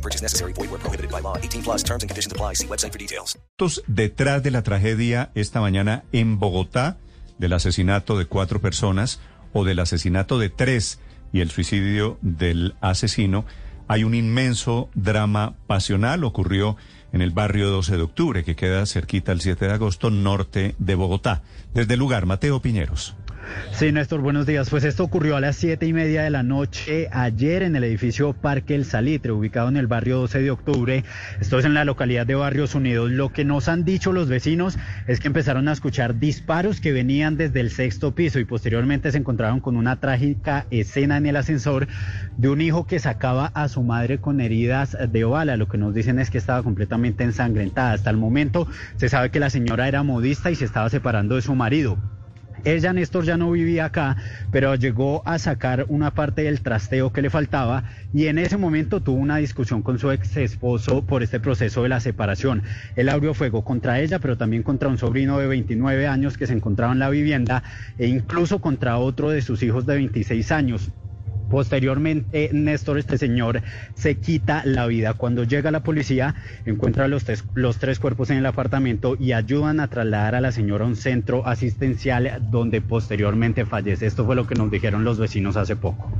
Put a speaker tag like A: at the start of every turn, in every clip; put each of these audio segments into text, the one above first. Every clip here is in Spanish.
A: No purchase necessary. Void where prohibited by law. 18 plus terms and conditions apply. See website for details.
B: Detrás de la tragedia esta mañana en Bogotá, del asesinato de cuatro personas o del asesinato de tres y el suicidio del asesino, hay un inmenso drama pasional. Ocurrió en el barrio 12 de octubre, que queda cerquita el 7 de agosto, norte de Bogotá. Desde el lugar, Mateo Piñeros.
C: Sí, Néstor, buenos días. Pues esto ocurrió a las siete y media de la noche ayer en el edificio Parque El Salitre, ubicado en el barrio 12 de octubre. Esto es en la localidad de Barrios Unidos. Lo que nos han dicho los vecinos es que empezaron a escuchar disparos que venían desde el sexto piso y posteriormente se encontraron con una trágica escena en el ascensor de un hijo que sacaba a su madre con heridas de bala. Lo que nos dicen es que estaba completamente ensangrentada. Hasta el momento se sabe que la señora era modista y se estaba separando de su marido. Ella, Néstor, ya no vivía acá, pero llegó a sacar una parte del trasteo que le faltaba y en ese momento tuvo una discusión con su ex esposo por este proceso de la separación. Él abrió fuego contra ella, pero también contra un sobrino de 29 años que se encontraba en la vivienda e incluso contra otro de sus hijos de 26 años. Posteriormente, Néstor, este señor, se quita la vida. Cuando llega la policía, encuentra los tres, los tres cuerpos en el apartamento y ayudan a trasladar a la señora a un centro asistencial donde posteriormente fallece. Esto fue lo que nos dijeron los vecinos hace poco.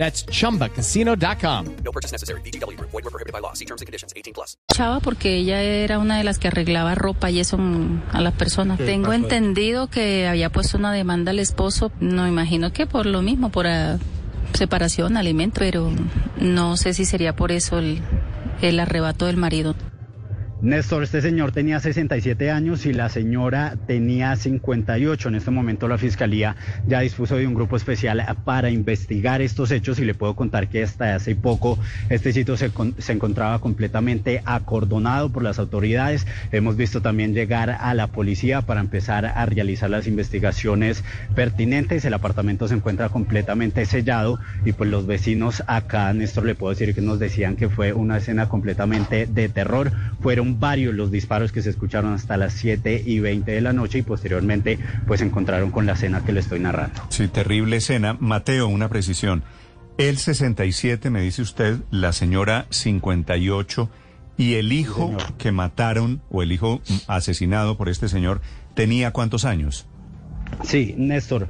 D: That's chumbacasino.com.
A: No purchase necessary. VGW Group. Void were prohibited by law. See terms and conditions. 18 plus.
E: chava porque ella era una de las que arreglaba ropa y eso a las personas. Tengo entendido que había puesto una demanda al esposo, no imagino que por lo mismo, por ah, separación, alimento, pero no sé si sería por eso el, el arrebato del marido.
C: Néstor, este señor tenía 67 años y la señora tenía 58. En este momento la fiscalía ya dispuso de un grupo especial para investigar estos hechos y le puedo contar que hasta hace poco este sitio se, con- se encontraba completamente acordonado por las autoridades. Hemos visto también llegar a la policía para empezar a realizar las investigaciones pertinentes. El apartamento se encuentra completamente sellado y pues los vecinos acá, Néstor, le puedo decir que nos decían que fue una escena completamente de terror. Fueron varios los disparos que se escucharon hasta las 7 y 20 de la noche y posteriormente pues se encontraron con la escena que le estoy narrando.
B: Sí, terrible escena. Mateo, una precisión. El 67, me dice usted, la señora 58 y el hijo que mataron o el hijo asesinado por este señor tenía cuántos años?
C: Sí, Néstor.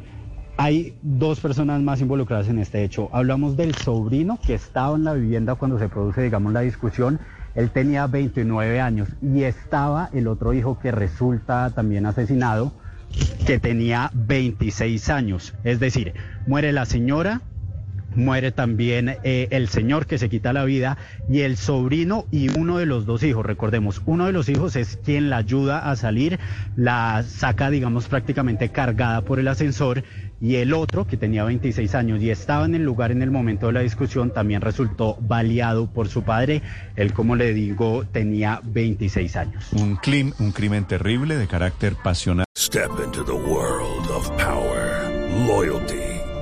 C: Hay dos personas más involucradas en este hecho. Hablamos del sobrino que estaba en la vivienda cuando se produce, digamos, la discusión. Él tenía 29 años y estaba el otro hijo que resulta también asesinado, que tenía 26 años. Es decir, muere la señora, muere también eh, el señor que se quita la vida y el sobrino y uno de los dos hijos. Recordemos, uno de los hijos es quien la ayuda a salir, la saca, digamos, prácticamente cargada por el ascensor y el otro, que tenía 26 años y estaba en el lugar en el momento de la discusión, también resultó baleado por su padre. Él, como le digo, tenía 26 años.
B: Un, clim- un crimen terrible de carácter pasional.
F: Step into the world of power, loyalty,